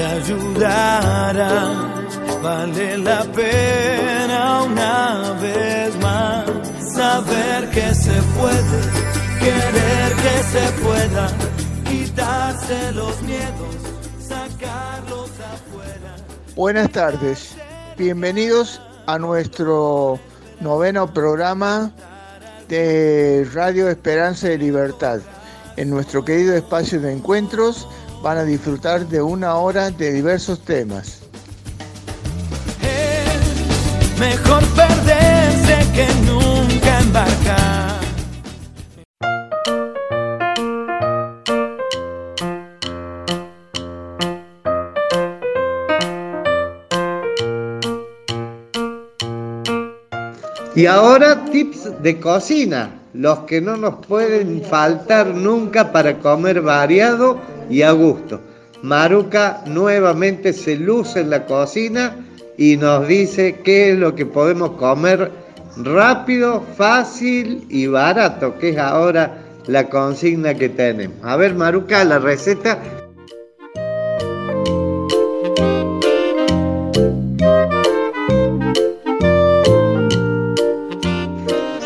te ayudará. Vale la pena una vez más saber que se puede, querer que se pueda quitarse los miedos, sacarlos afuera. Buenas tardes, bienvenidos a nuestro noveno programa de Radio Esperanza y Libertad. En nuestro querido espacio de encuentros van a disfrutar de una hora de diversos temas. Es mejor perderse que nunca embarcar. Y ahora tips de cocina, los que no nos pueden faltar nunca para comer variado y a gusto. Maruca nuevamente se luce en la cocina y nos dice qué es lo que podemos comer rápido, fácil y barato, que es ahora la consigna que tenemos. A ver, Maruca, la receta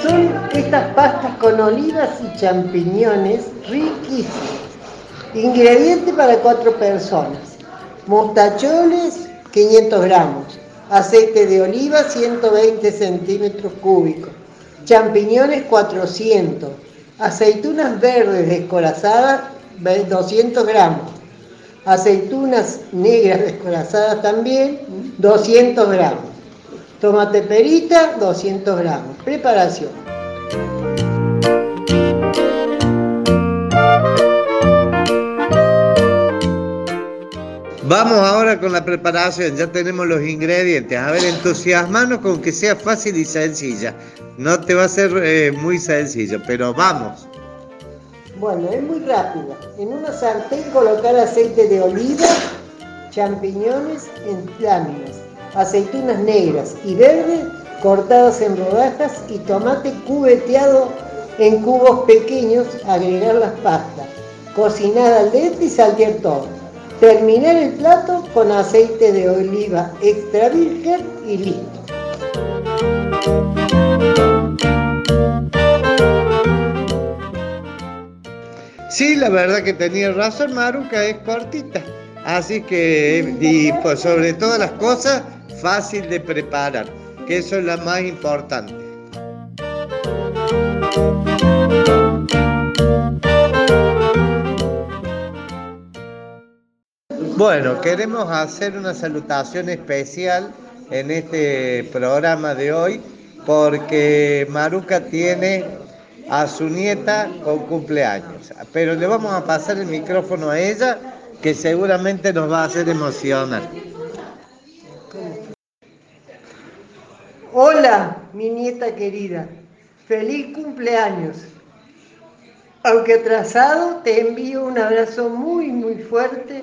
Son estas pastas con olivas y champiñones riquísimas. Ingrediente para cuatro personas. Mostacholes 500 gramos. Aceite de oliva 120 centímetros cúbicos. Champiñones 400. Aceitunas verdes descorazadas 200 gramos. Aceitunas negras descorazadas también 200 gramos. Tomate perita, 200 gramos. Preparación. Vamos ahora con la preparación, ya tenemos los ingredientes. A ver, entusiasmanos con que sea fácil y sencilla. No te va a ser eh, muy sencillo, pero vamos. Bueno, es muy rápida. En una sartén colocar aceite de oliva, champiñones en láminas, aceitunas negras y verdes cortadas en rodajas y tomate cubeteado en cubos pequeños, agregar las pastas, cocinada al dente y saltear todo. Terminar el plato con aceite de oliva extra virgen y listo. Sí, la verdad que tenía razón, Maruca, es cortita. Así que, y pues sobre todas las cosas, fácil de preparar, que eso es lo más importante. Bueno, queremos hacer una salutación especial en este programa de hoy porque Maruca tiene a su nieta con cumpleaños. Pero le vamos a pasar el micrófono a ella que seguramente nos va a hacer emocionar. Hola, mi nieta querida. Feliz cumpleaños. Aunque atrasado, te envío un abrazo muy, muy fuerte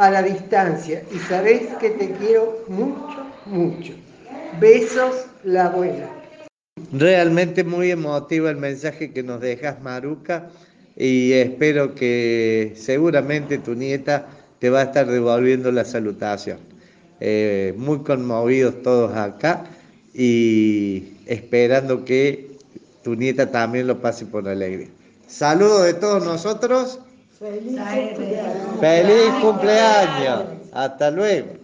a la distancia y sabes que te quiero mucho, mucho. Besos, la abuela. Realmente muy emotivo el mensaje que nos dejas, Maruca, y espero que seguramente tu nieta te va a estar devolviendo la salutación. Eh, muy conmovidos todos acá y esperando que tu nieta también lo pase por alegría. Saludos de todos nosotros. Feliz cumpleaños. Feliz cumpleaños. Hasta luego.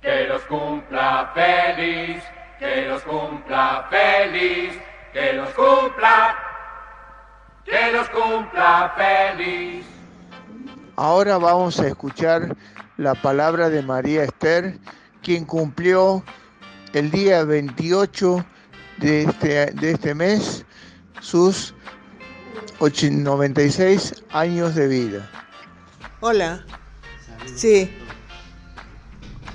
Que los cumpla feliz, que los cumpla feliz, que los cumpla, que los cumpla feliz. Ahora vamos a escuchar la palabra de María Esther, quien cumplió el día 28 de este, de este mes sus 96 años de vida. Hola, Sí.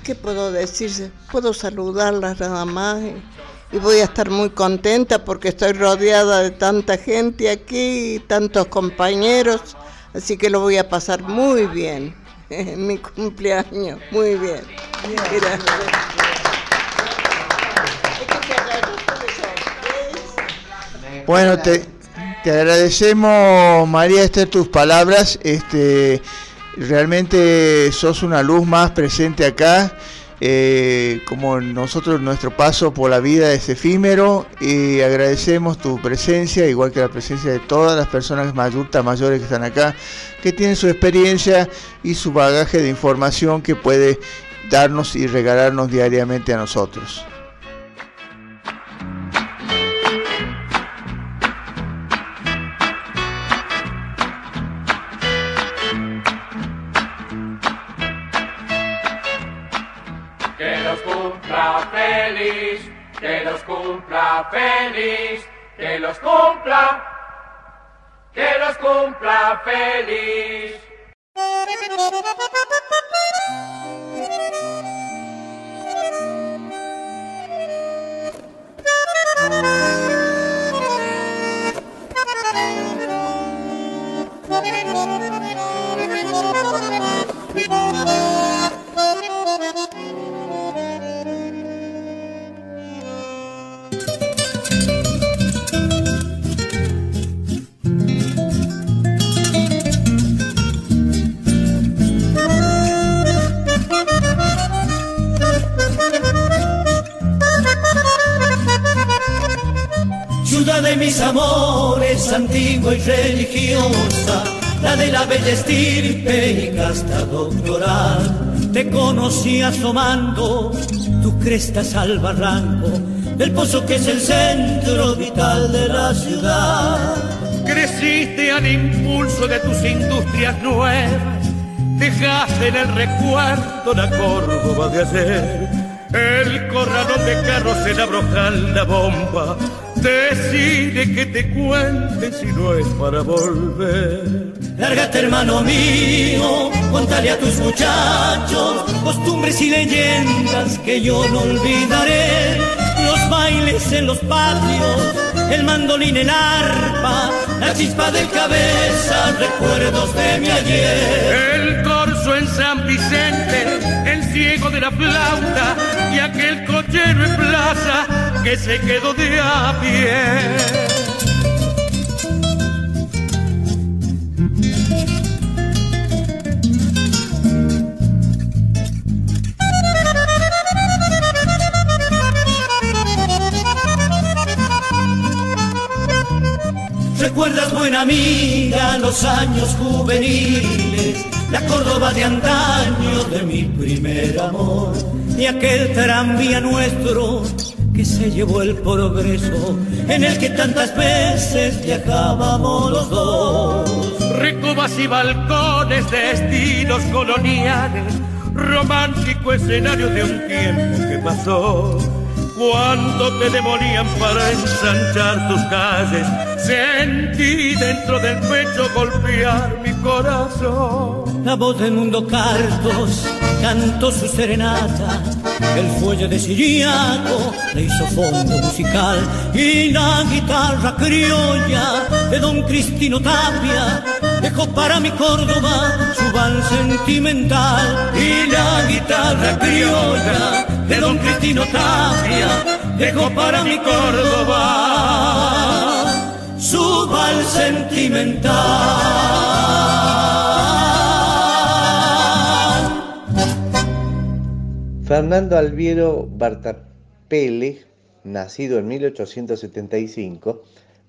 ¿Qué puedo decirse? Puedo saludarlas nada más y, voy a estar muy contenta porque estoy rodeada de tanta gente aquí, tantos compañeros, así que lo voy a pasar muy bien en mi cumpleaños, muy bien. Bueno, te, te agradecemos, María Esther, tus palabras. Este, realmente sos una luz más presente acá. Eh, como nosotros, nuestro paso por la vida es efímero y agradecemos tu presencia, igual que la presencia de todas las personas adultas, mayores que están acá, que tienen su experiencia y su bagaje de información que puede darnos y regalarnos diariamente a nosotros. Que los cumpla feliz, que los cumpla, que los cumpla feliz. de mis amores, antigua y religiosa, la de la bella estirpe y casta doctoral. Te conocí asomando tu crestas al barranco del pozo que es el centro vital de la ciudad. Creciste al impulso de tus industrias nuevas, dejaste en el recuerdo la Córdoba de ayer. El corralón de carros en la brocal, la bomba, Decide que te cuente si no es para volver. Lárgate hermano mío, contale a tus muchachos costumbres y leyendas que yo no olvidaré. Los bailes en los patios, el mandolín, el arpa, la chispa del cabeza, recuerdos de mi ayer. El corso en San Vicente, el ciego de la flauta y aquel cochero en plaza que se quedó de a pie. Recuerdas, buena amiga, los años juveniles, la Córdoba de antaño de mi primer amor y aquel tranvía nuestro que se llevó el progreso, en el que tantas veces viajábamos los dos. Recobas y balcones de estilos coloniales, romántico escenario de un tiempo que pasó. Cuando te demolían para ensanchar tus calles, sentí dentro del pecho golpear mi corazón. La voz del mundo Cartos cantó su serenata el fuelle de Siriaco le hizo fondo musical y la guitarra criolla de don Cristino Tapia dejó para mi Córdoba su vals sentimental y la guitarra criolla de don Cristino Tapia dejó para mi Córdoba su vals sentimental. Fernando Alviero Bartapele, nacido en 1875,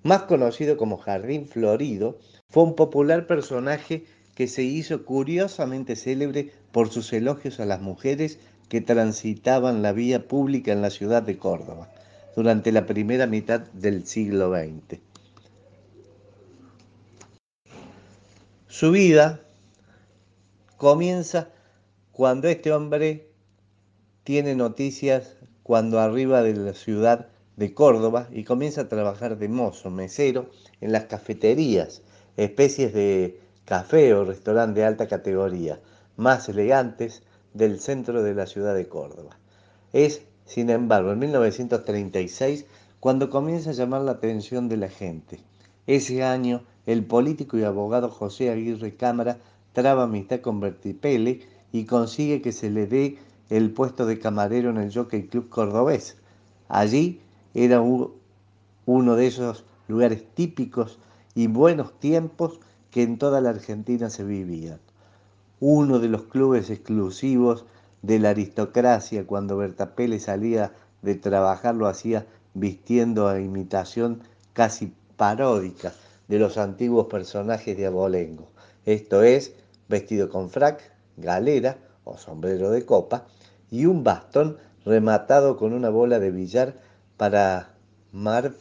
más conocido como Jardín Florido, fue un popular personaje que se hizo curiosamente célebre por sus elogios a las mujeres que transitaban la vía pública en la ciudad de Córdoba durante la primera mitad del siglo XX. Su vida comienza cuando este hombre tiene noticias cuando arriba de la ciudad de Córdoba y comienza a trabajar de mozo, mesero en las cafeterías, especies de café o restaurante de alta categoría. más elegantes del centro de la ciudad de Córdoba. Es, sin embargo, en 1936 cuando comienza a llamar la atención de la gente. Ese año, el político y abogado José Aguirre Cámara traba amistad con Bertipele y consigue que se le dé el puesto de camarero en el Jockey Club Cordobés. Allí era uno de esos lugares típicos y buenos tiempos que en toda la Argentina se vivían. Uno de los clubes exclusivos de la aristocracia cuando Bertapele salía de trabajar lo hacía vistiendo a imitación casi paródica de los antiguos personajes de Abolengo. Esto es, vestido con frac, galera o sombrero de copa y un bastón rematado con una bola de billar para, mar,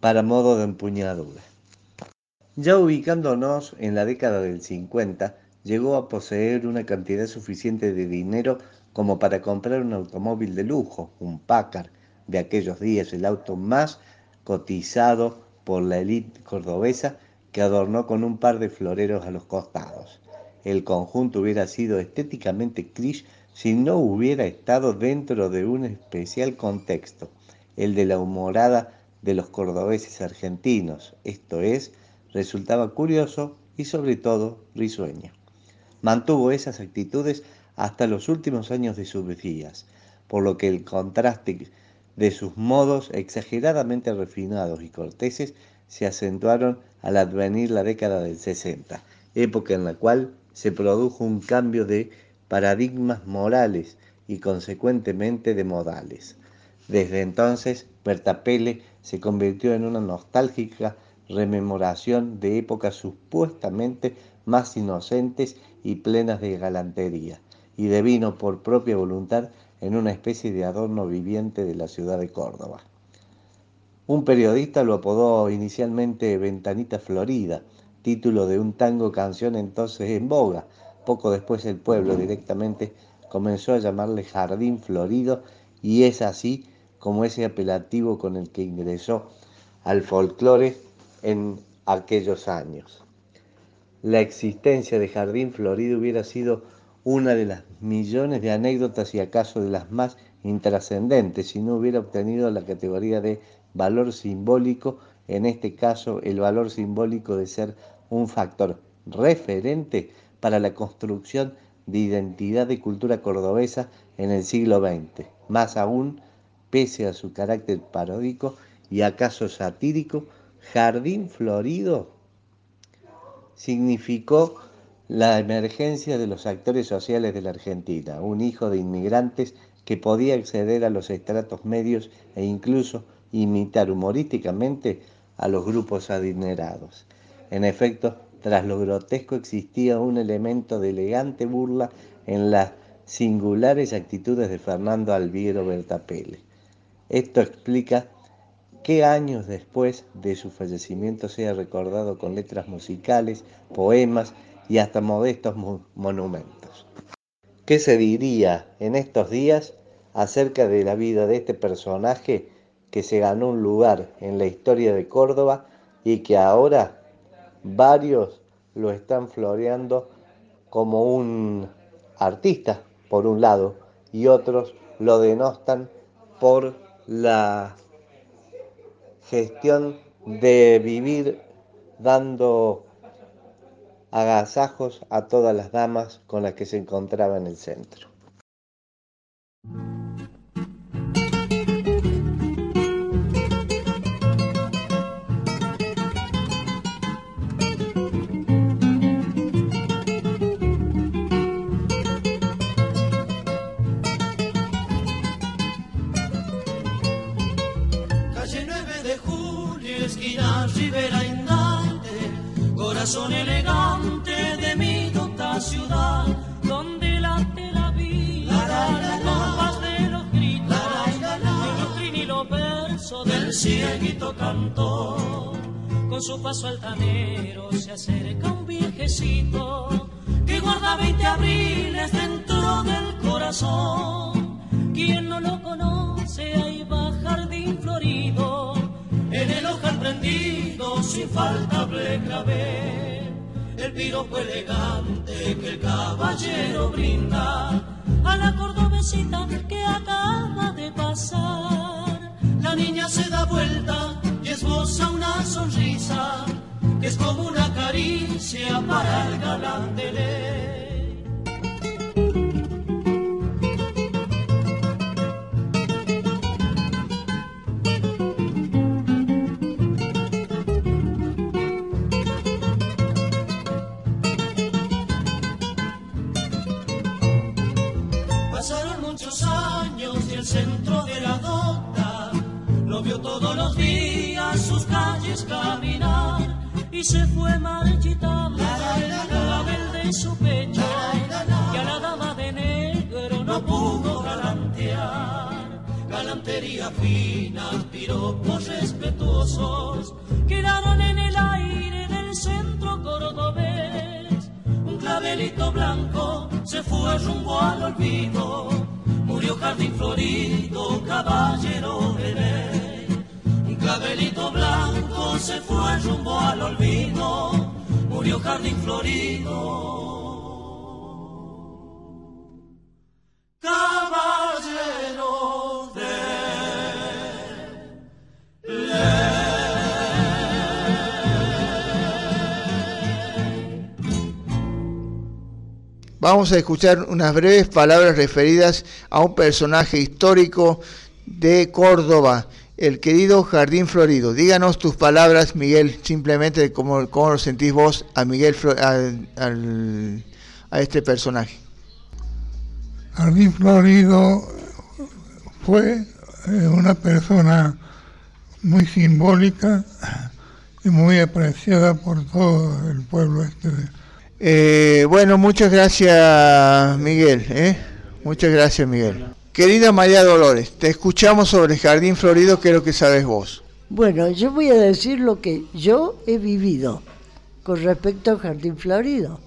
para modo de empuñadura. Ya ubicándonos en la década del 50, llegó a poseer una cantidad suficiente de dinero como para comprar un automóvil de lujo, un Packard, de aquellos días, el auto más cotizado por la élite cordobesa que adornó con un par de floreros a los costados. El conjunto hubiera sido estéticamente crish si no hubiera estado dentro de un especial contexto, el de la humorada de los cordobeses argentinos, esto es, resultaba curioso y sobre todo risueño. Mantuvo esas actitudes hasta los últimos años de sus días, por lo que el contraste de sus modos exageradamente refinados y corteses se acentuaron al advenir la década del 60, época en la cual se produjo un cambio de paradigmas morales y consecuentemente de modales. Desde entonces, Berta Pele se convirtió en una nostálgica rememoración de épocas supuestamente más inocentes y plenas de galantería, y devino por propia voluntad en una especie de adorno viviente de la ciudad de Córdoba. Un periodista lo apodó inicialmente Ventanita Florida, título de un tango canción entonces en boga. Poco después el pueblo directamente comenzó a llamarle Jardín Florido y es así como ese apelativo con el que ingresó al folclore en aquellos años. La existencia de Jardín Florido hubiera sido una de las millones de anécdotas y acaso de las más intrascendentes si no hubiera obtenido la categoría de valor simbólico, en este caso el valor simbólico de ser un factor referente para la construcción de identidad y cultura cordobesa en el siglo XX, más aún pese a su carácter paródico y acaso satírico, Jardín Florido significó la emergencia de los actores sociales de la Argentina, un hijo de inmigrantes que podía acceder a los estratos medios e incluso imitar humorísticamente a los grupos adinerados. En efecto, tras lo grotesco existía un elemento de elegante burla en las singulares actitudes de Fernando Alviero Bertapele. Esto explica que años después de su fallecimiento sea recordado con letras musicales, poemas y hasta modestos monumentos. ¿Qué se diría en estos días acerca de la vida de este personaje que se ganó un lugar en la historia de Córdoba y que ahora varios lo están floreando como un artista, por un lado, y otros lo denostan por la gestión de vivir dando agasajos a todas las damas con las que se encontraba en el centro. Cieguito cantor. Con su paso altanero se acerca un viejecito que guarda 20 abriles dentro del corazón. Quien no lo conoce, ahí va jardín florido en el ojal prendido sin faltable clavel. el piropo elegante que el caballero brinda a la cordobesita que acaba de pasar. La niña se da caricia para el galán de Fina, piropos respetuosos quedaron en el aire del centro cordobés. Un clavelito blanco se fue rumbo al olvido, murió jardín florido, caballero bebé clavelito blanco se fue rumbo al olvido, murió jardín florido. Vamos a escuchar unas breves palabras referidas a un personaje histórico de Córdoba el querido Jardín Florido. Díganos tus palabras, Miguel, simplemente de cómo, lo sentís vos a Miguel a, este personaje. Jardín Florido fue eh, una persona muy simbólica y muy apreciada por todo el pueblo este. Eh, bueno, muchas gracias, Miguel. ¿eh? Muchas gracias, Miguel. Querida María Dolores, te escuchamos sobre el Jardín Florido, ¿qué es lo que sabes vos? Bueno, yo voy a decir lo que yo he vivido con respecto al Jardín Florido.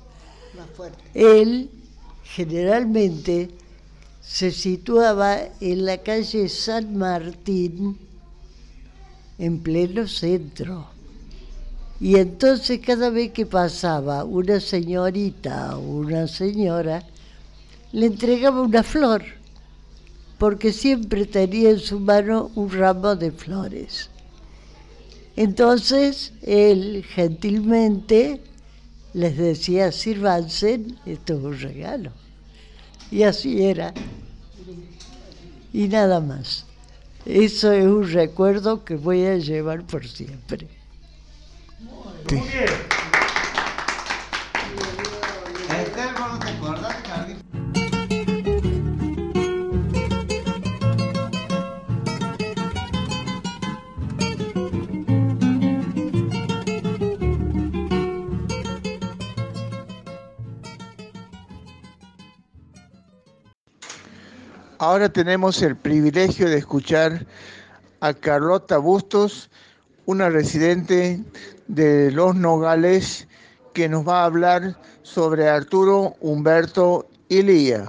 Él generalmente se situaba en la calle San Martín, en pleno centro. Y entonces cada vez que pasaba una señorita o una señora, le entregaba una flor porque siempre tenía en su mano un ramo de flores. Entonces él gentilmente les decía, sírvanse, esto es un regalo. Y así era. Y nada más. Eso es un recuerdo que voy a llevar por siempre. Muy bien. Ahora tenemos el privilegio de escuchar a Carlota Bustos, una residente de Los Nogales, que nos va a hablar sobre Arturo Humberto Ilía.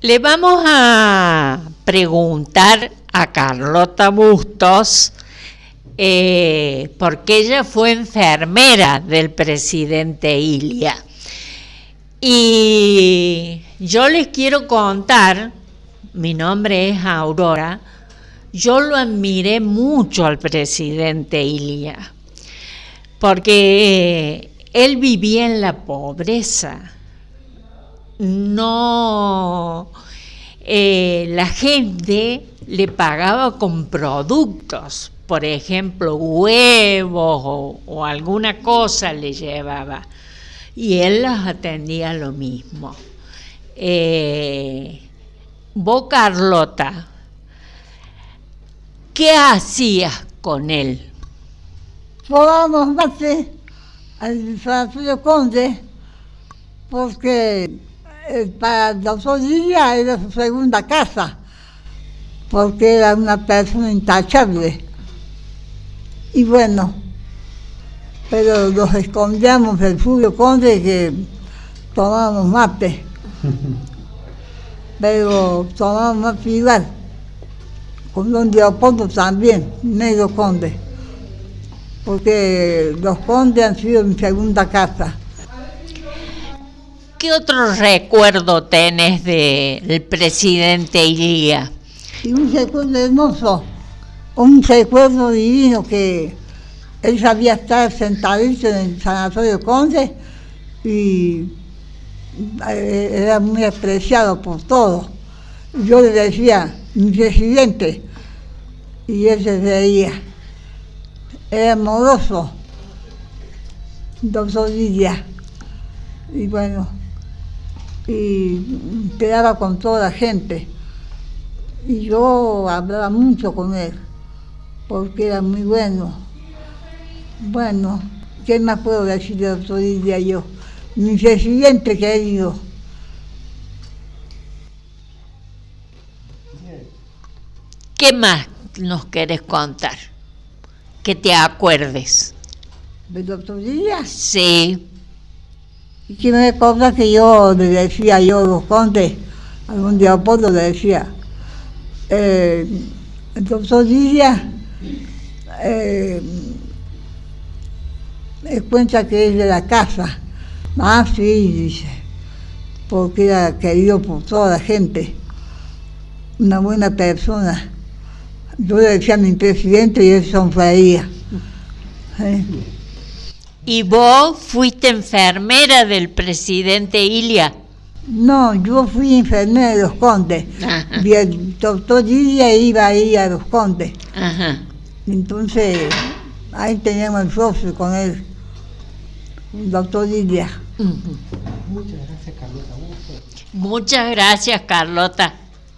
Le vamos a preguntar a Carlota Bustos, eh, porque ella fue enfermera del presidente Ilia. Y yo les quiero contar, mi nombre es Aurora, yo lo admiré mucho al presidente Ilia, porque él vivía en la pobreza no, eh, la gente le pagaba con productos, por ejemplo, huevos o, alguna cosa le llevaba, y él las atendía lo mismo. Eh, vos, Carlota, ¿qué hacías con él? Probábamos mate al Francisco Conde, porque eh, para dos días era su segunda casa, porque era una persona intachable. Y bueno, pero nos escondíamos del Fulvio Conde que tomábamos mate. pero tomábamos mate igual. Con Don Leopoldo también, medio conde. Porque los condes han sido mi segunda casa. ¿Qué otro recuerdo tenés del presidente Ilía? Y un recuerdo hermoso, un recuerdo divino que él sabía estar sentadito en el Sanatorio Conde y eh, era muy apreciado por todos. Yo le decía, mi presidente, y él se reía. Era amoroso, doctor Lidia. Y bueno, y quedaba con toda la gente. Y yo hablaba mucho con él, porque era muy bueno. Bueno, ¿qué más puedo decir de doctor Lidia yo? Mi presidente querido. ¿Qué más nos querés contar? Que te acuerdes. ¿Del doctor Díaz? Sí. Y que me acuerdo que yo le decía yo a los condes, algún día Apolo le decía, eh, el doctor Díaz eh, me cuenta que es de la casa. Ah, sí, dice, porque era querido por toda la gente, una buena persona. Yo le decía a mi presidente y él sonreía. ¿Eh? ¿Y vos fuiste enfermera del presidente Ilia? No, yo fui enfermera de los condes. Ajá. Y el doctor Ilia iba ahí a los condes. Ajá. Entonces, ahí teníamos el socio con él, el doctor Ilia. Muchas gracias, Carlota,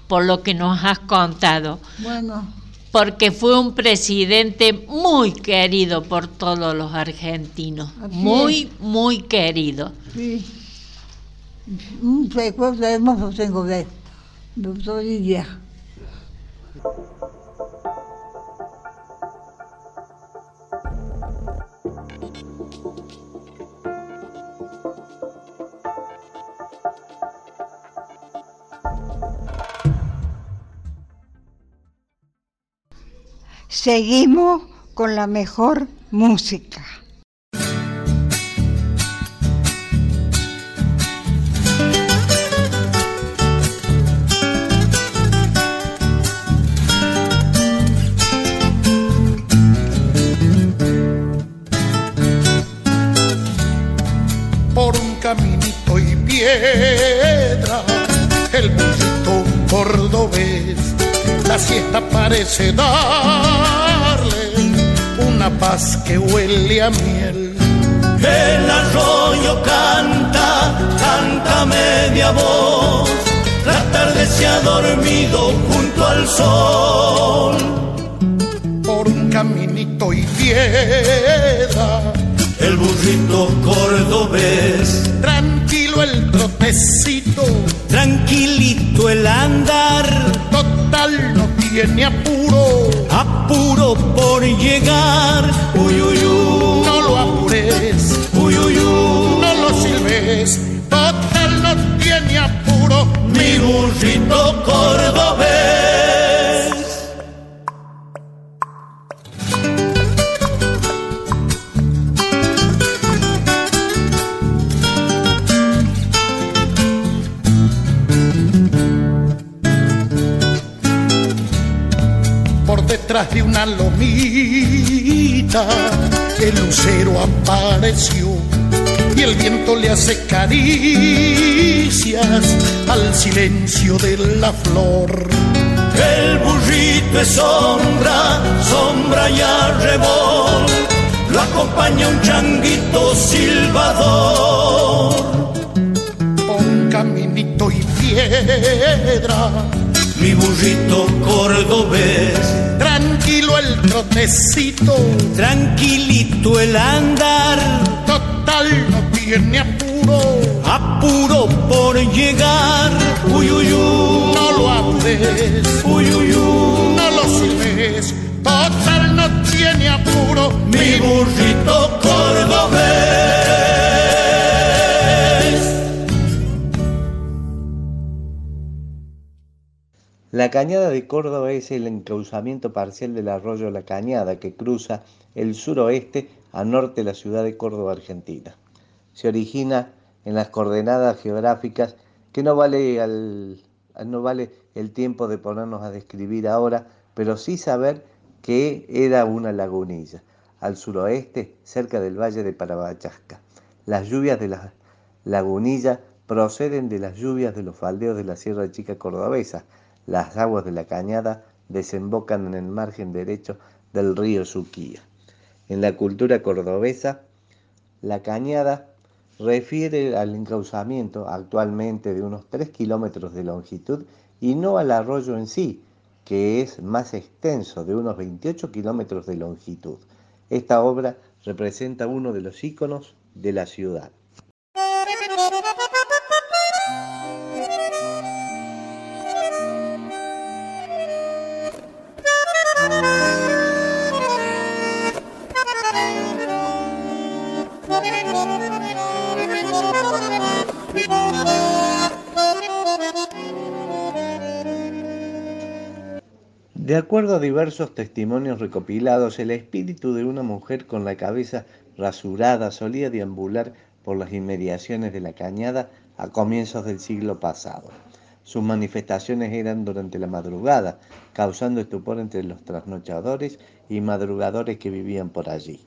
por lo que nos has contado. Bueno, Porque fue un presidente muy querido por todos los argentinos. Así Muy, muy querido. sí. Un recuerdo hermoso tengo de él, doctor Ilia. Seguimos con la mejor música. por un caminito y piedra, el burrito cordobés, la siesta parece darle una paz que huele a miel. El arroyo canta, canta media voz. La tarde se ha dormido junto al sol. Por un caminito y piedra, El burrito cordobés, el trotecito, tranquilito el andar, total no tiene apuro. apuro por llegar. Uy, uy, uy. No lo apures, Uy, uy, uy. no lo silbes, total no tiene apuro. Mi burrito cordobés. Detrás de una lomita el lucero apareció y el viento le hace caricias al silencio de la flor. El burrito es sombra, sombra y arrebol. Lo acompaña un changuito silbador. Un caminito y piedra, Mi burrito cordobés, tranquilito el andar, total no tiene apuro. apuro por llegar. Uy, uy, uy. No lo hables, Uy, uy, uy. no lo silbes, total no tiene apuro. Mi burrito La Cañada de Córdoba es el encauzamiento parcial del arroyo La Cañada que cruza el suroeste a norte de la ciudad de Córdoba, Argentina. Se origina en las coordenadas geográficas que no vale, no vale el tiempo de ponernos a describir ahora, pero sí saber que era una lagunilla, al suroeste, cerca del valle de Parabachasca. Las lluvias de la lagunilla proceden de las lluvias de los faldeos de la Sierra Chica Cordobesa. Las aguas de la cañada desembocan en el margen derecho del río Suquía. En la cultura cordobesa, la cañada refiere al encauzamiento actualmente de unos 3 kilómetros de longitud y no al arroyo en sí, que es más extenso, de unos 28 kilómetros de longitud. Esta obra representa uno de los íconos de la ciudad. De acuerdo a diversos testimonios recopilados, el espíritu de una mujer con la cabeza rasurada solía deambular por las inmediaciones de la cañada a comienzos del siglo pasado. Sus manifestaciones eran durante la madrugada, causando estupor entre los trasnochadores y madrugadores que vivían por allí.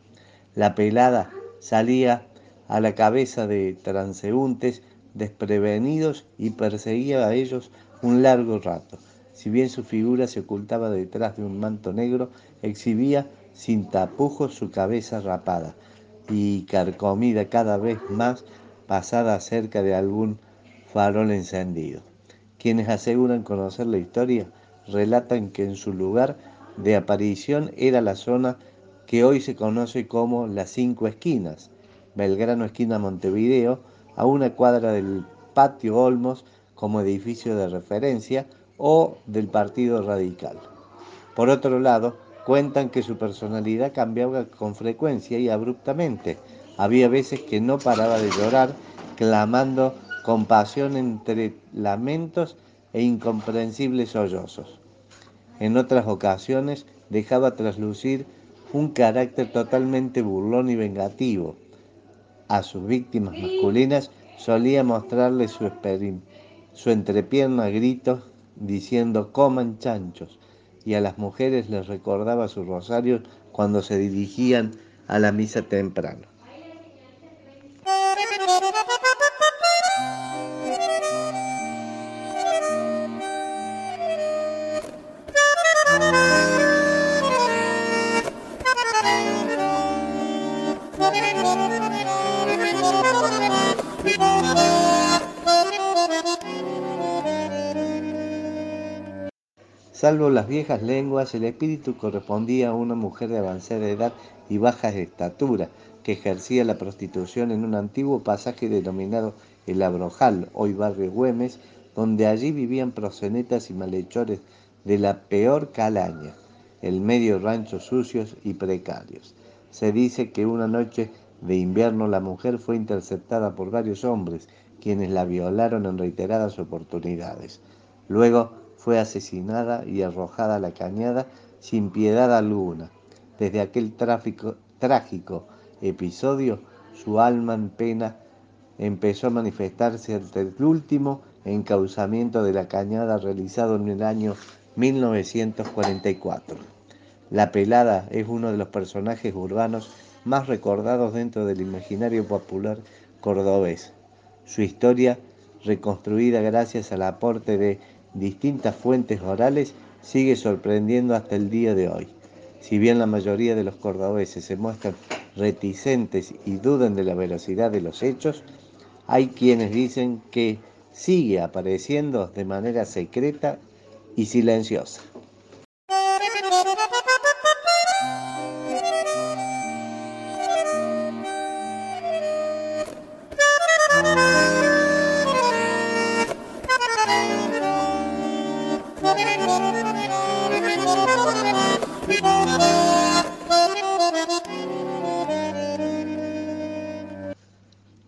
La pelada salía a la cabeza de transeúntes desprevenidos y perseguía a ellos un largo rato si bien su figura se ocultaba detrás de un manto negro, exhibía sin tapujos su cabeza rapada y carcomida cada vez más pasada cerca de algún farol encendido. Quienes aseguran conocer la historia relatan que en su lugar de aparición era la zona que hoy se conoce como las Cinco Esquinas, Belgrano esquina Montevideo, a una cuadra del patio Olmos como edificio de referencia, o del Partido Radical. Por otro lado, cuentan que su personalidad cambiaba con frecuencia y abruptamente. Había veces que no paraba de llorar, clamando con pasión entre lamentos e incomprensibles sollozos. En otras ocasiones dejaba traslucir un carácter totalmente burlón y vengativo. A sus víctimas masculinas solía mostrarle su, su entrepierna gritos diciendo coman chanchos, y a las mujeres les recordaba su rosario cuando se dirigían a la misa temprano. Salvo las viejas lenguas, el espíritu correspondía a una mujer de avanzada edad y baja estatura, que ejercía la prostitución en un antiguo pasaje denominado El Abrojal, hoy barrio Güemes, donde allí vivían prosenetas y malhechores de la peor calaña, el medio ranchos sucios y precarios. Se dice que una noche de invierno la mujer fue interceptada por varios hombres, quienes la violaron en reiteradas oportunidades. Luego fue asesinada y arrojada a la cañada sin piedad alguna. Desde aquel trágico episodio, su alma en pena empezó a manifestarse ante el último encauzamiento de la cañada realizado en el año 1944. La pelada es uno de los personajes urbanos más recordados dentro del imaginario popular cordobés. Su historia, reconstruida gracias al aporte de distintas fuentes orales sigue sorprendiendo hasta el día de hoy. Si bien la mayoría de los cordobeses se muestran reticentes y dudan de la veracidad de los hechos, hay quienes dicen que sigue apareciendo de manera secreta y silenciosa.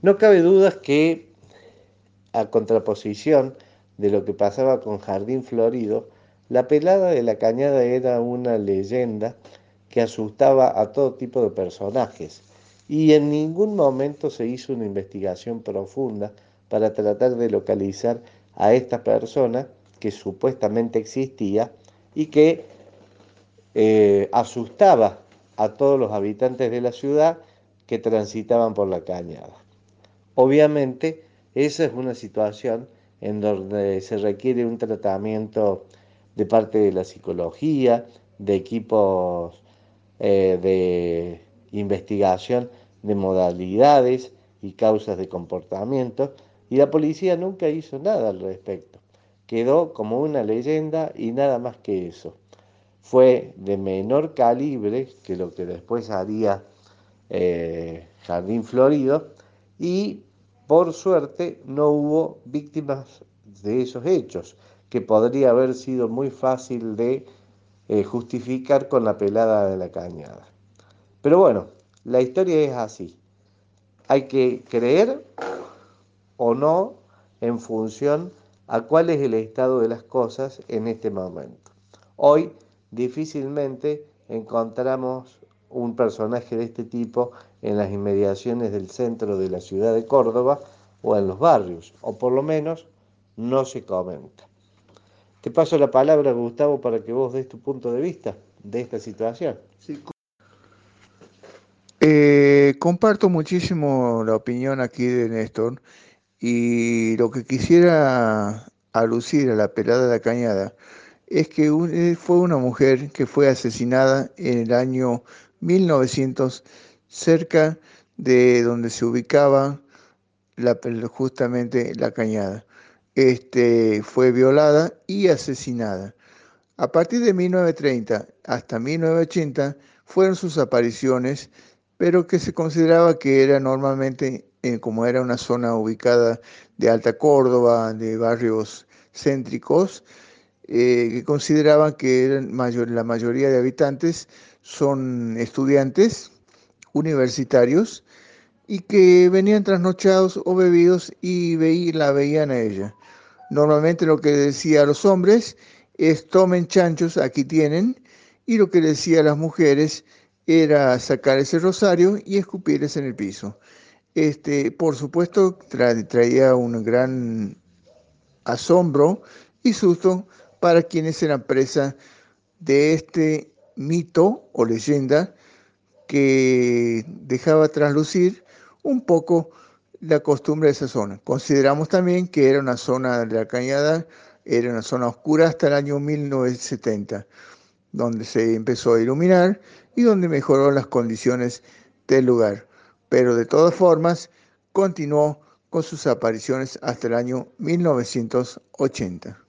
No cabe duda que, a contraposición de lo que pasaba con Jardín Florido, La pelada de la cañada era una leyenda que asustaba a todo tipo de personajes y en ningún momento se hizo una investigación profunda para tratar de localizar a esta persona que supuestamente existía y que eh, asustaba a todos los habitantes de la ciudad que transitaban por la cañada. Obviamente, esa es una situación en donde se requiere un tratamiento de parte de la psicología, de equipos eh, de investigación de modalidades y causas de comportamiento, y la policía nunca hizo nada al respecto. Quedó como una leyenda y nada más que eso. Fue de menor calibre que lo que después haría eh, Jardín Florido y por suerte no hubo víctimas de esos hechos, que podría haber sido muy fácil de eh, justificar con la pelada de la cañada. Pero bueno, la historia es así. Hay que creer o no en función a cuál es el estado de las cosas en este momento. Hoy difícilmente encontramos un personaje de este tipo en las inmediaciones del centro de la ciudad de Córdoba o en los barrios, o por lo menos no se comenta. Te paso la palabra, Gustavo, para que vos des tu punto de vista de esta situación. Eh, comparto muchísimo la opinión aquí de Néstor y lo que quisiera alucir a la pelada de la cañada es que fue una mujer que fue asesinada en el año 1900 cerca de donde se ubicaba la, justamente la cañada. Este, fue violada y asesinada. A partir de 1930 hasta 1980 fueron sus apariciones, pero que se consideraba que era normalmente eh, como era una zona ubicada de Alta Córdoba, de barrios céntricos, eh, que consideraban que eran la mayoría de habitantes son estudiantes universitarios y que venían trasnochados o bebidos y la veían a ella. Normalmente lo que decía a los hombres es tomen chanchos, aquí tienen, y lo que decía a las mujeres era sacar ese rosario y escupirles en el piso. Este, por supuesto, traía un gran asombro y susto para quienes eran presa de este mito o leyenda que dejaba traslucir un poco la costumbre de esa zona. Consideramos también que era una zona de la cañada, era una zona oscura hasta el año 1970, donde se empezó a iluminar y donde mejoró las condiciones del lugar pero de todas formas continuó con sus apariciones hasta el año 1980.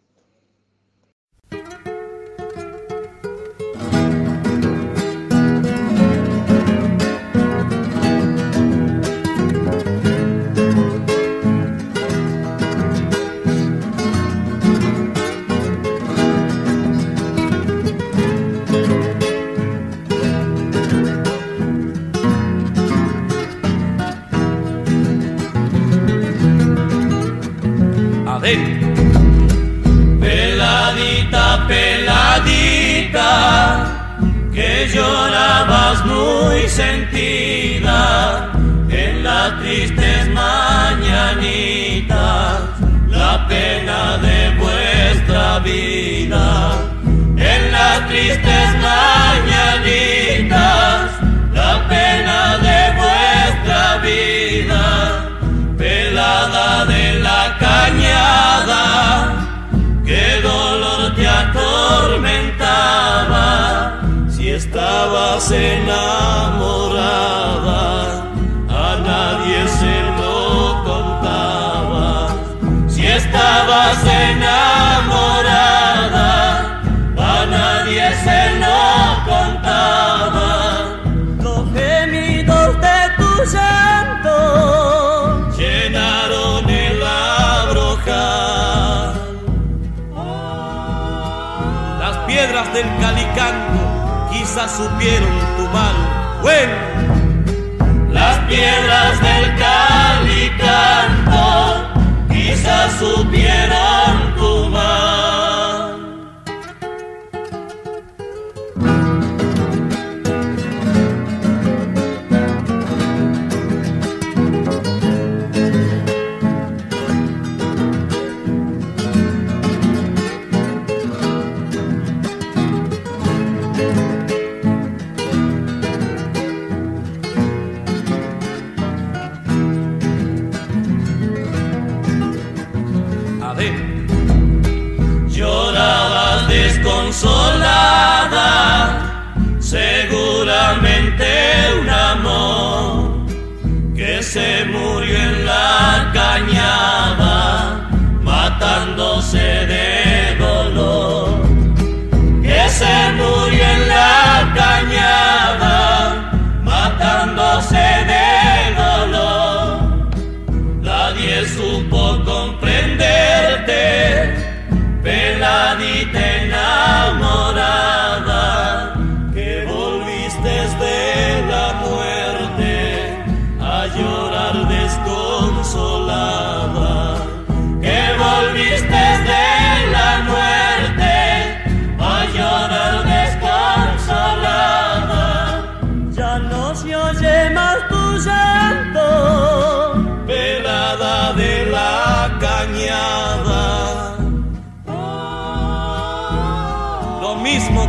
Estabas enamorada, quizás supieron tu mal. Bueno, Las piedras del calicanto quizás supieron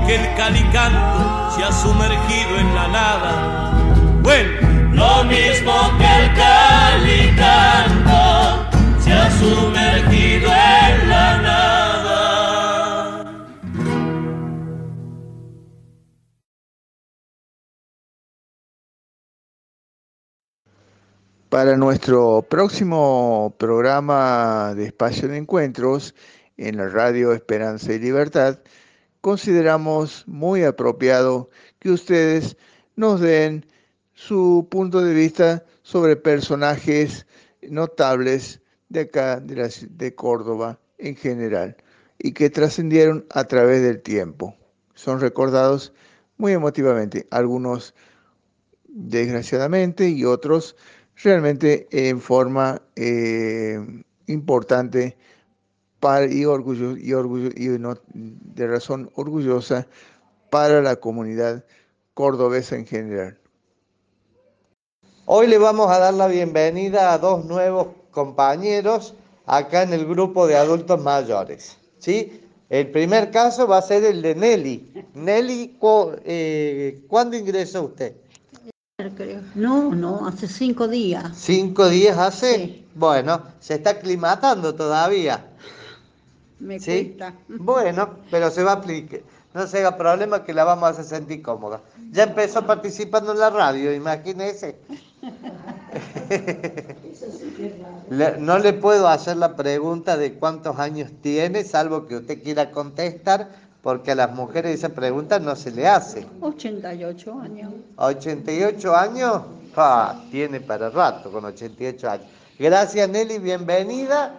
que el calicanto se ha sumergido en la nada. Bueno, lo mismo que el calicanto se ha sumergido en la nada. Para nuestro próximo programa de espacio de encuentros en la radio Esperanza y Libertad, consideramos muy apropiado que ustedes nos den su punto de vista sobre personajes notables de acá, de, de Córdoba en general, y que trascendieron a través del tiempo. Son recordados muy emotivamente, algunos desgraciadamente y otros realmente en forma eh, importante para, y, orgullo, y, orgullo, y de razón orgullosa para la comunidad cordobesa en general. Hoy le vamos a dar la bienvenida a dos nuevos compañeros acá en el grupo de adultos mayores. ¿sí? El primer caso va a ser el de Nelly. Nelly, eh, ¿cuándo ingresó usted? No, no, hace cinco días. ¿Cinco días hace? Bueno, se está aclimatando todavía. Me ¿Sí? Bueno, pero se va a aplicar. No se haga problema que la vamos a hacer sentir cómoda. Ya empezó participando en la radio, imagínese. no le puedo hacer la pregunta de cuántos años tiene, salvo que usted quiera contestar, porque a las mujeres esa pregunta no se le hace. 88 años. ¿88 años? Ah, tiene para rato con 88 años. Gracias Nelly, bienvenida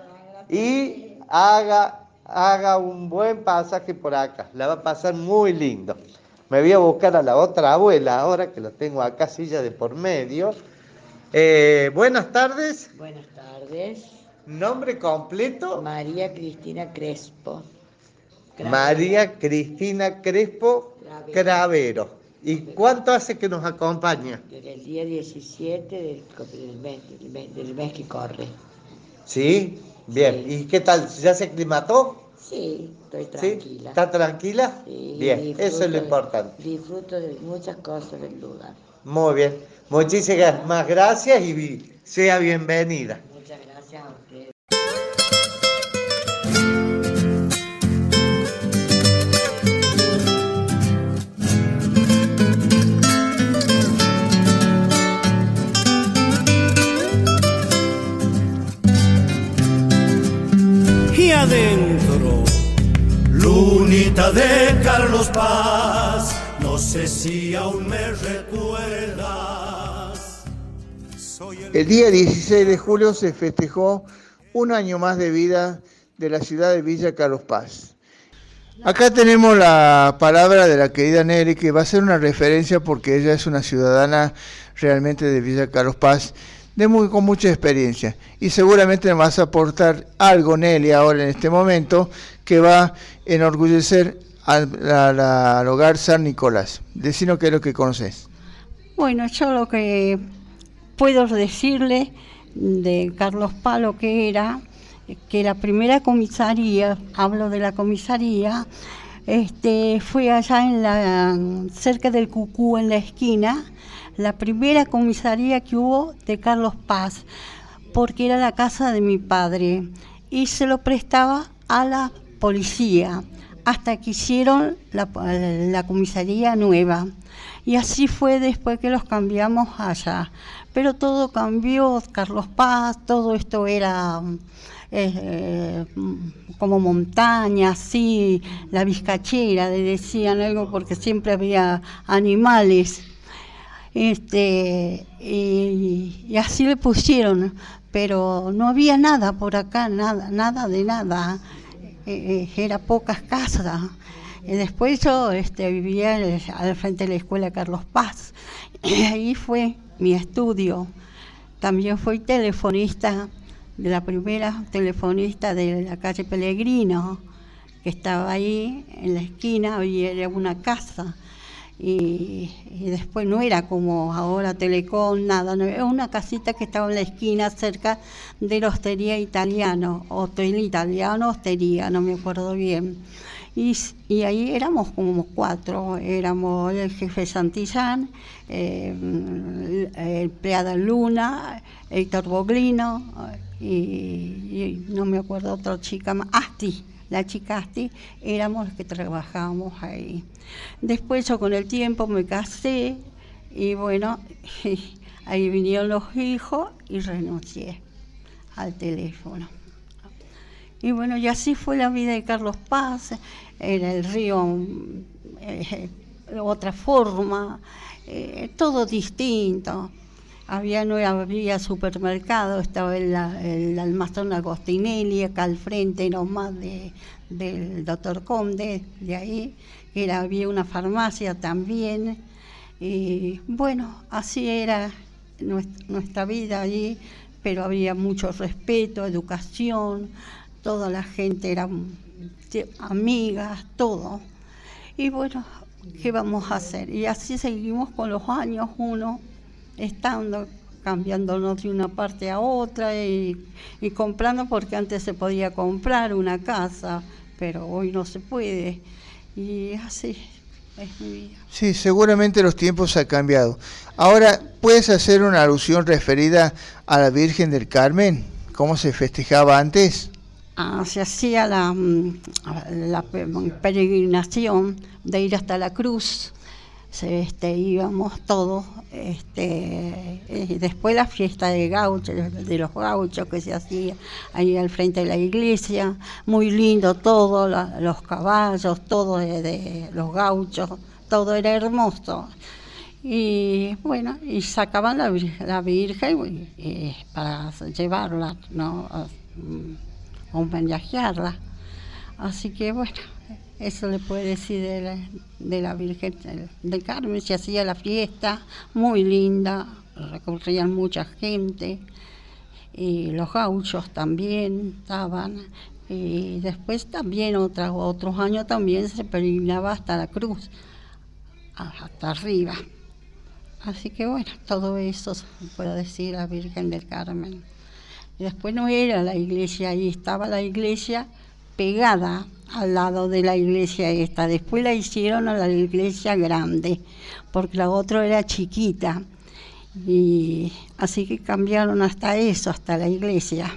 y haga, haga un buen pasaje por acá. La va a pasar muy lindo. Me voy a buscar a la otra abuela ahora que lo tengo acá, silla de por medio. Eh, buenas tardes. Buenas tardes. ¿Nombre completo? María Cristina Crespo. María Cristina Crespo Cravero. ¿Y cuánto hace que nos acompaña? Desde el día 17 del, mes, que corre. ¿Sí? Bien. ¿Y qué tal? ¿Ya se aclimató? Sí, estoy tranquila. ¿Está tranquila? Sí. Bien, eso es lo importante. disfruto de muchas cosas del lugar. Muy bien. Muchísimas gracias y sea bienvenida. Adentro, lunita de Carlos Paz, no sé si aún me recuerdas. El día 16 de julio se festejó un año más de vida de la ciudad de Villa Carlos Paz. Acá tenemos la palabra de la querida Nelly, que va a ser una referencia porque ella es una ciudadana realmente de Villa Carlos Paz, de muy, con mucha experiencia. Y seguramente vas a aportar algo, Nelly, ahora en este momento, que va a enorgullecer al, al hogar San Nicolás. Decinos qué es lo que conoces. Bueno, yo lo que puedo decirle de Carlos Palo que era que la primera comisaría, hablo de la comisaría, este, fue allá en la, cerca del Cucú, en la esquina, la primera comisaría que hubo de Carlos Paz, porque era la casa de mi padre y se lo prestaba a la policía hasta que hicieron la, comisaría nueva. Y así fue después que los cambiamos allá pero todo cambió, Carlos Paz, todo esto era eh, como montaña, así, la vizcachera, le decían algo porque siempre había animales. Este, y, así le pusieron, pero no había nada por acá, nada, nada de nada, eh, eh, era pocas casas. Y después yo este, vivía al frente de la escuela Carlos Paz, ahí fue mi estudio. También fui telefonista, de la primera telefonista de la calle Pellegrino, que estaba ahí en la esquina, y era una casa. Y, después no era como ahora Telecom, nada, no, era una casita que estaba en la esquina cerca de la hostería italiano, hotel italiano, hostería, no me acuerdo bien. Y, y ahí éramos como cuatro, éramos el jefe Santillán, eh, el Pleada Luna, Héctor Boglino y, no me acuerdo otra chica más, Asti, la chica Asti, éramos los que trabajábamos ahí. Después yo con el tiempo me casé y bueno, ahí vinieron los hijos y renuncié al teléfono. Y bueno, y así fue la vida de Carlos Paz, era el río eh, otra forma, eh, todo distinto. Había, no había supermercado, estaba el, el almacén Agostinelli, acá al frente nomás de, del doctor Conde, de ahí, era, había una farmacia también. Y bueno, así era nuestra, vida allí, pero había mucho respeto, educación, toda la gente era amigas, todo. Y bueno, ¿qué vamos a hacer? Y así seguimos con los años, uno estando, cambiándonos de una parte a otra y, comprando porque antes se podía comprar una casa, pero hoy no se puede. Y así es mi vida. Sí, seguramente los tiempos han cambiado. Ahora, ¿puedes hacer una alusión referida a la Virgen del Carmen? ¿Cómo se festejaba antes? Ah, se hacía la, mm, la peregrinación de ir hasta la cruz este, íbamos todos, este, y después la fiesta de gauchos, de los gauchos que se hacía ahí al frente de la iglesia, muy lindo todo, los caballos, todo de, los gauchos, todo era hermoso. Y bueno, y sacaban la, la Virgen para llevarla, ¿no? a homenajearla. Así que bueno, eso le puede decir de la, Virgen del Carmen. Se hacía la fiesta muy linda, recorrían mucha gente, y los gauchos también estaban. Y después también otros años también se peregrinaba hasta la cruz, hasta arriba. Así que bueno, todo eso puedo decir la Virgen del Carmen. Después no era la iglesia ahí, estaba la iglesia pegada al lado de la iglesia esta. Después la hicieron a la iglesia grande, porque la otra era chiquita. Y así que cambiaron hasta eso, hasta la iglesia.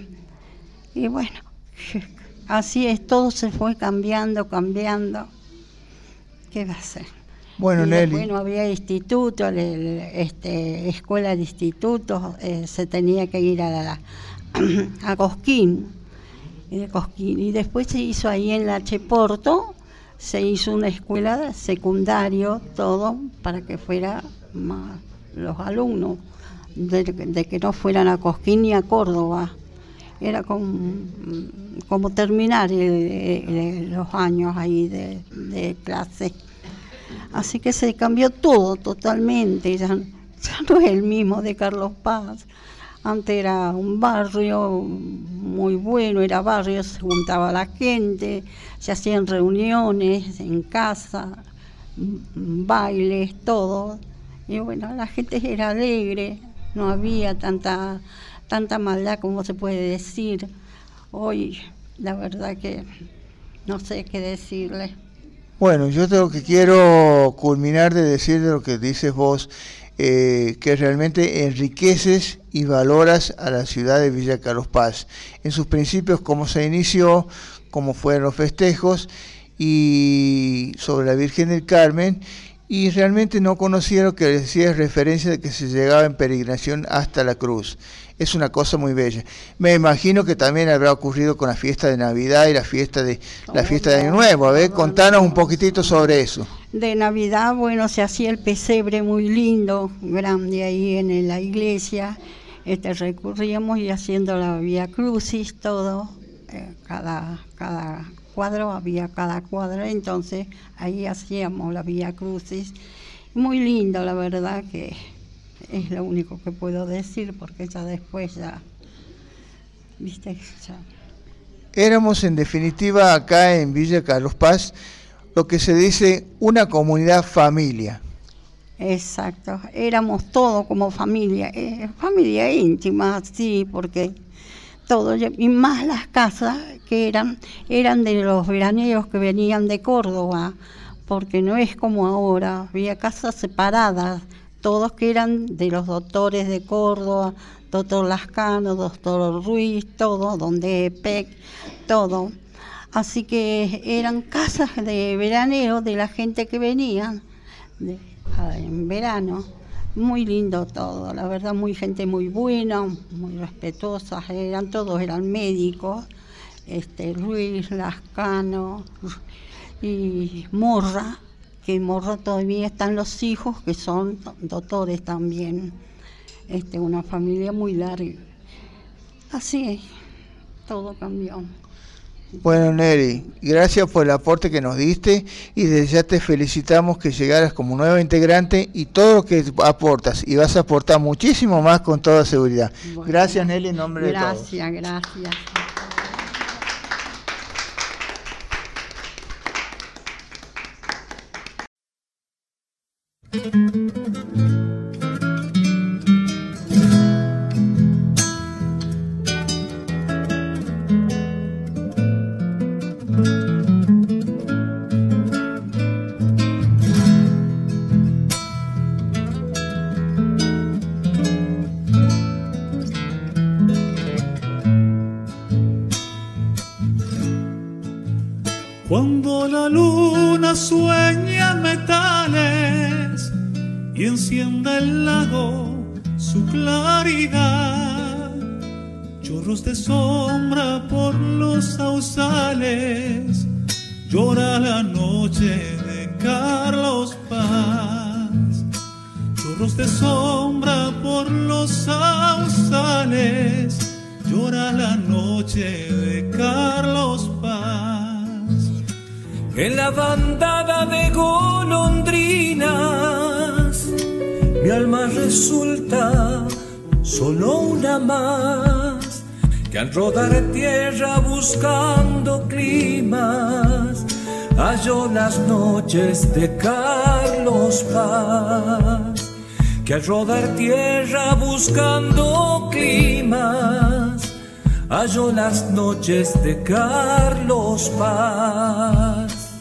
Y bueno, así es, todo se fue cambiando, cambiando. ¿Qué va a ser? Bueno, Nelly. Bueno, había instituto, este, escuela de institutos, eh, se tenía que ir a, la, a Cosquín de Cosquín. Y después se hizo ahí en la Cheporto, se hizo una escuela secundario, todo, para que fuera más los alumnos, de, que no fueran a Cosquín ni a Córdoba. Era como, como terminar los años ahí de, de, clase. Así que se cambió todo totalmente, ya no es el mismo de Carlos Paz. Antes era un barrio muy bueno, era barrio, se juntaba la gente, se hacían reuniones en casa, bailes, todo. Y bueno, la gente era alegre, no había tanta, tanta maldad como se puede decir. Hoy, la verdad que no sé qué decirle. Bueno, yo tengo que quiero culminar de decir de lo que dices vos eh, que realmente enriqueces y valoras a la ciudad de Villa Carlos Paz. En sus principios, cómo se inició, cómo fueron los festejos y sobre la Virgen del Carmen y realmente no conocía lo que decía referencia de que se llegaba en peregrinación hasta la cruz. Es una cosa muy bella. Me imagino que también habrá ocurrido con la fiesta de Navidad y la fiesta de la fiesta de Año Nuevo. A ver, contanos un poquitito sobre eso. De Navidad, bueno, se hacía el pesebre muy lindo, grande ahí en la iglesia. Este, recurríamos y haciendo la vía crucis, todo, eh, cada, cada cuadro, había cada cuadro, entonces ahí hacíamos la vía crucis. Muy lindo, la verdad que es lo único que puedo decir, porque ya después ya, viste, ya. Éramos en definitiva acá en Villa Carlos Paz lo que se dice una comunidad familia. Exacto, éramos todos como familia, eh, familia íntima, sí, porque todo, y más las casas que eran, eran de los veraneos que venían de Córdoba, porque no es como ahora, había casas separadas, todos que eran de los doctores de Córdoba, doctor Lascano, doctor Ruiz, todo, donde PEC, todo. Así que eran casas de veraneo de la gente que venía en verano. Muy lindo todo, la verdad, muy gente muy buena, muy respetuosa, eran todos, eran médicos, este, Ruiz, Lascano y Morra, que Morra todavía están los hijos que son doctores también, este, una familia muy larga. Así todo cambió. Bueno, Neri, gracias por el aporte que nos diste y desde ya te felicitamos que llegaras como nueva integrante y todo lo que aportas y vas a aportar muchísimo más con toda seguridad. gracias, Nelly, en nombre de todos. Gracias, gracias. Que al rodar tierra buscando climas, halló las noches de Carlos Paz.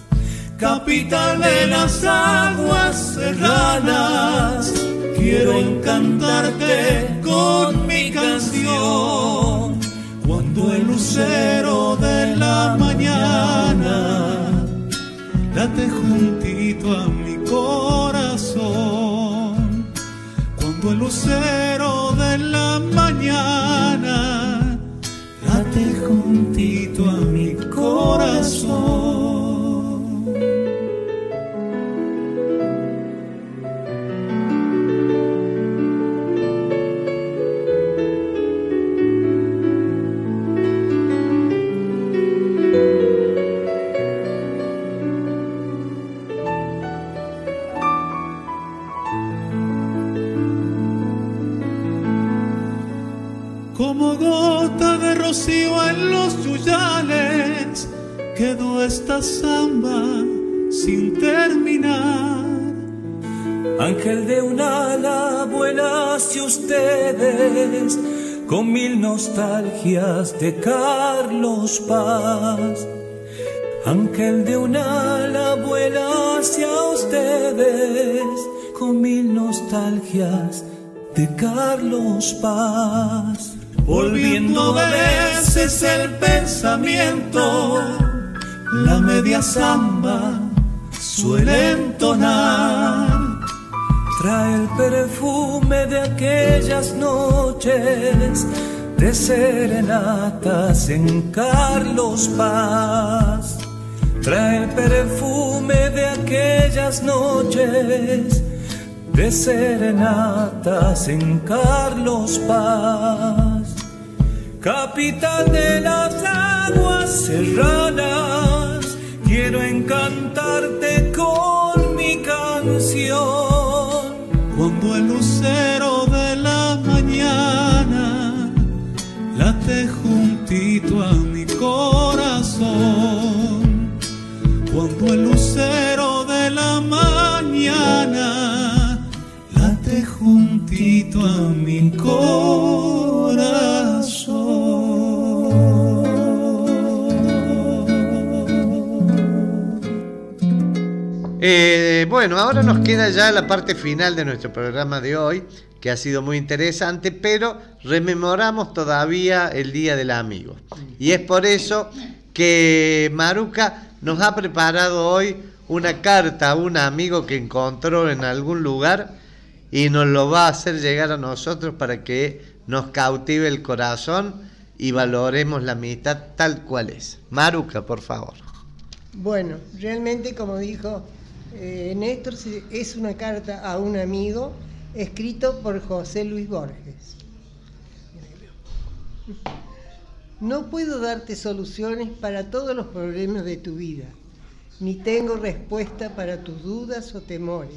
Capital de las aguas serranas, quiero encantarte con mi canción cuando el lucero de la mañana late juntito a mi corazón, de la mañana late juntito a mi corazón. Esta samba sin terminar. Ángel de un ala, vuela hacia ustedes con mil nostalgias de Carlos Paz. Ángel de un ala, vuela hacia ustedes con mil nostalgias de Carlos Paz volviendo a veces el pensamiento, la media samba suele entonar. Trae el perfume de aquellas noches de serenatas en Carlos Paz. Trae el perfume de aquellas noches de serenatas en Carlos Paz capital de las aguas serranas, quiero encantarte con mi canción. Cuando el lucero de la mañana late juntito a mi bueno, ahora nos queda ya la parte final de nuestro programa de hoy, que ha sido muy interesante, pero rememoramos todavía el Día del Amigo. Y es por eso que Maruca nos ha preparado hoy una carta a un amigo que encontró en algún lugar y nos lo va a hacer llegar a nosotros para que nos cautive el corazón y valoremos la amistad tal cual es. Maruca, por favor. Bueno, realmente como dijo eh, Néstor, es una carta a un amigo escrito por José Luis Borges. No puedo darte soluciones para todos los problemas de tu vida, ni tengo respuesta para tus dudas o temores,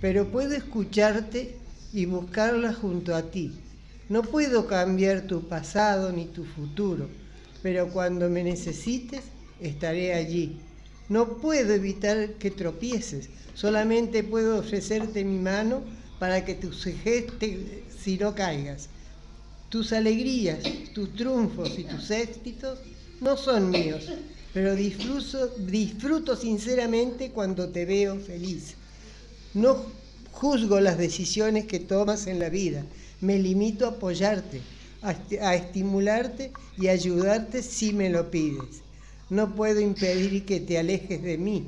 pero puedo escucharte y buscarlas junto a ti. No puedo cambiar tu pasado ni tu futuro, pero cuando me necesites estaré allí. No puedo evitar que tropieces, solamente puedo ofrecerte mi mano para que te sujetes si no caigas. Tus alegrías, tus triunfos y tus éxitos no son míos, pero disfruto, sinceramente cuando te veo feliz. No juzgo las decisiones que tomas en la vida, me limito a apoyarte, a, a estimularte y ayudarte si me lo pides. No puedo impedir que te alejes de mí,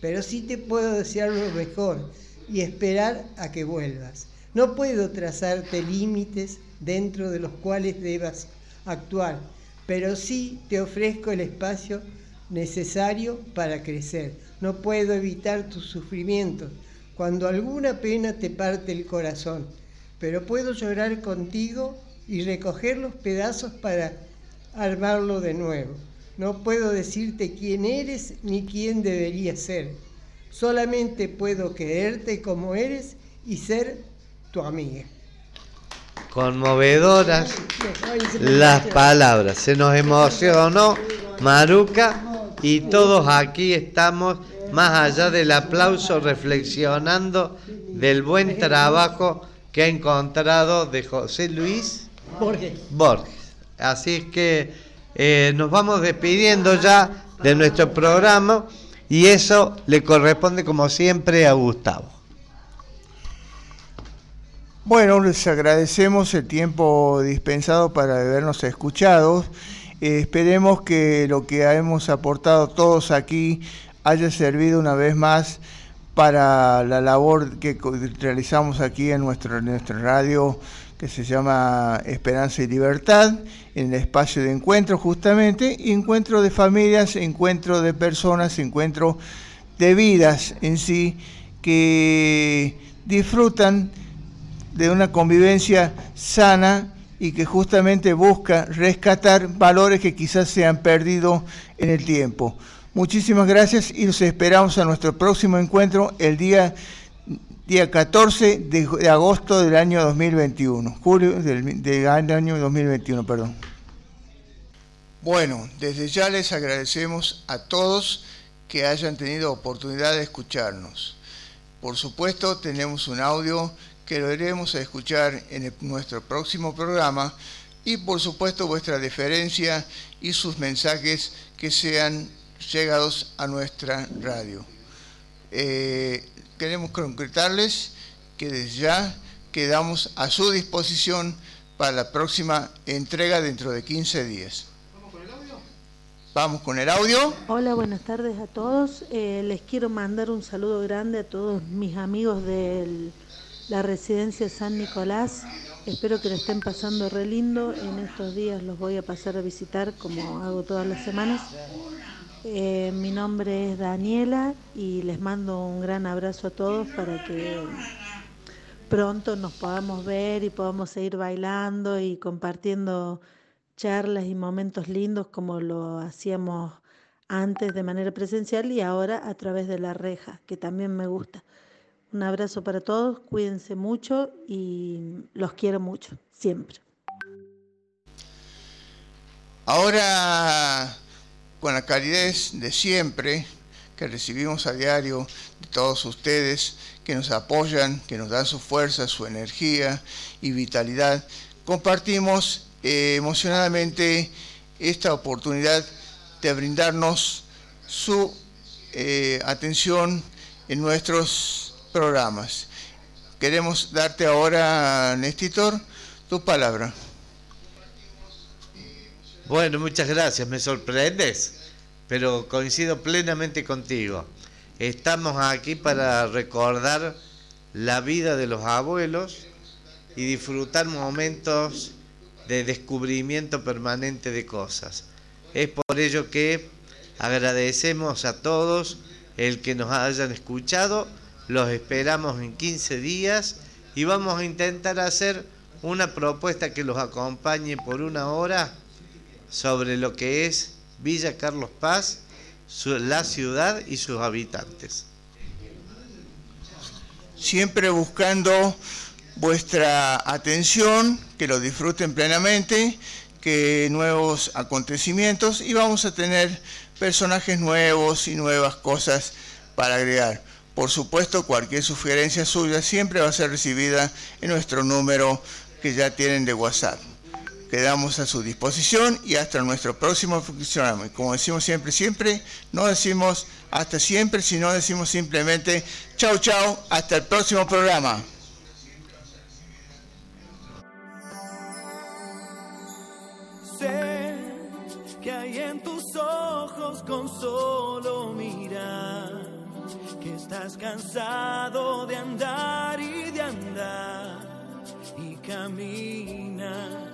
pero sí te puedo desear lo mejor y esperar a que vuelvas. No puedo trazarte límites dentro de los cuales debas actuar, pero sí te ofrezco el espacio necesario para crecer. No puedo evitar tus sufrimientos cuando alguna pena te parte el corazón, pero puedo llorar contigo y recoger los pedazos para armarlo de nuevo. No puedo decirte quién eres ni quién deberías ser. Solamente puedo quererte como eres y ser tu amiga. Conmovedoras las palabras. Se nos emocionó Maruca y todos aquí estamos, más allá del aplauso, reflexionando del buen trabajo que ha encontrado de José Luis Borges. Borges. Así es que eh, nos vamos despidiendo ya de nuestro programa y eso le corresponde como siempre a Gustavo. Bueno, les agradecemos el tiempo dispensado para habernos escuchado. Eh, esperemos que lo que hemos aportado todos aquí haya servido una vez más para la labor que realizamos aquí en nuestro, nuestra radio que se llama Esperanza y Libertad, en el espacio de encuentro justamente, encuentro de familias, encuentro de personas, encuentro de vidas en sí que disfrutan de una convivencia sana y que justamente busca rescatar valores que quizás se han perdido en el tiempo. Muchísimas gracias y los esperamos a nuestro próximo encuentro el día, día 14 de, agosto del año 2021, julio del, del año 2021, perdón. Bueno, desde ya les agradecemos a todos que hayan tenido oportunidad de escucharnos. Por supuesto, tenemos un audio que lo iremos a escuchar en nuestro próximo programa y por supuesto vuestra deferencia y sus mensajes que sean llegados a nuestra radio. Eh, queremos concretarles que desde ya quedamos a su disposición para la próxima entrega dentro de 15 días. Vamos con el audio. Hola, buenas tardes a todos. Eh, les quiero mandar un saludo grande a todos mis amigos de la residencia San Nicolás. Espero que lo estén pasando re lindo. En estos días los voy a pasar a visitar como hago todas las semanas. Eh, mi nombre es Daniela y les mando un gran abrazo a todos para que pronto nos podamos ver y podamos seguir bailando y compartiendo charlas y momentos lindos como lo hacíamos antes de manera presencial y ahora a través de la reja, que también me gusta. Un abrazo para todos, cuídense mucho y los quiero mucho, siempre. Ahora, con la calidez de siempre que recibimos a diario de todos ustedes que nos apoyan, que nos dan su fuerza, su energía y vitalidad. Compartimos eh, emocionadamente esta oportunidad de brindarnos su eh, atención en nuestros programas. Queremos darte ahora, Nestitor, tu palabra. Bueno, muchas gracias, me sorprendes, pero coincido plenamente contigo. Estamos aquí para recordar la vida de los abuelos y disfrutar momentos de descubrimiento permanente de cosas. Es por ello que agradecemos a todos el que nos hayan escuchado, los esperamos en 15 días y vamos a intentar hacer una propuesta que los acompañe por una hora sobre lo que es Villa Carlos Paz la ciudad y sus habitantes. Siempre buscando vuestra atención, que lo disfruten plenamente, que nuevos acontecimientos y vamos a tener personajes nuevos y nuevas cosas para agregar. Por supuesto, cualquier sugerencia suya siempre va a ser recibida en nuestro número que ya tienen de WhatsApp quedamos a su disposición y hasta nuestro próximo funcionamiento. Como decimos siempre, siempre, no decimos hasta siempre, sino decimos simplemente chau chau, hasta el próximo programa. Sé que hay en tus ojos con solo mirar, que estás cansado de andar y de andar y caminar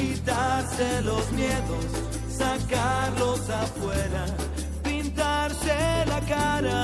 quitarse los miedos, sacarlos afuera, pintarse la cara